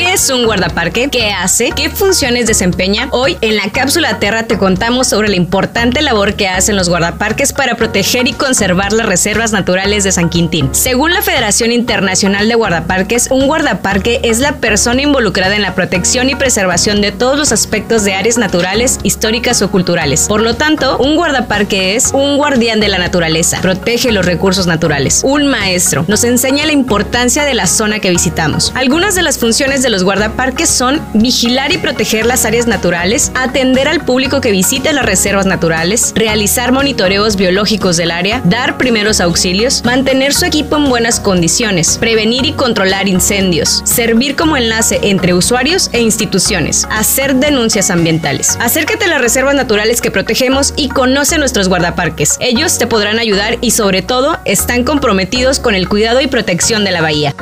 ¿Qué es un guardaparque? ¿Qué hace? ¿Qué funciones desempeña? Hoy en la cápsula Terra te contamos sobre la importante labor que hacen los guardaparques para proteger y conservar las reservas naturales de San Quintín. Según la Federación Internacional de Guardaparques, un guardaparque es la persona involucrada en la protección y preservación de todos los aspectos de áreas naturales, históricas o culturales. Por lo tanto, un guardaparque es un guardián de la naturaleza, protege los recursos naturales. Un maestro nos enseña la importancia de la zona que visitamos. Algunas de las funciones de los guardaparques son vigilar y proteger las áreas naturales, atender al público que visite las reservas naturales, realizar monitoreos biológicos del área, dar primeros auxilios, mantener su equipo en buenas condiciones, prevenir y controlar incendios, servir como enlace entre usuarios e instituciones, hacer denuncias ambientales. Acércate a las reservas naturales que protegemos y conoce nuestros guardaparques. Ellos te podrán ayudar y sobre todo están comprometidos con el cuidado y protección de la bahía.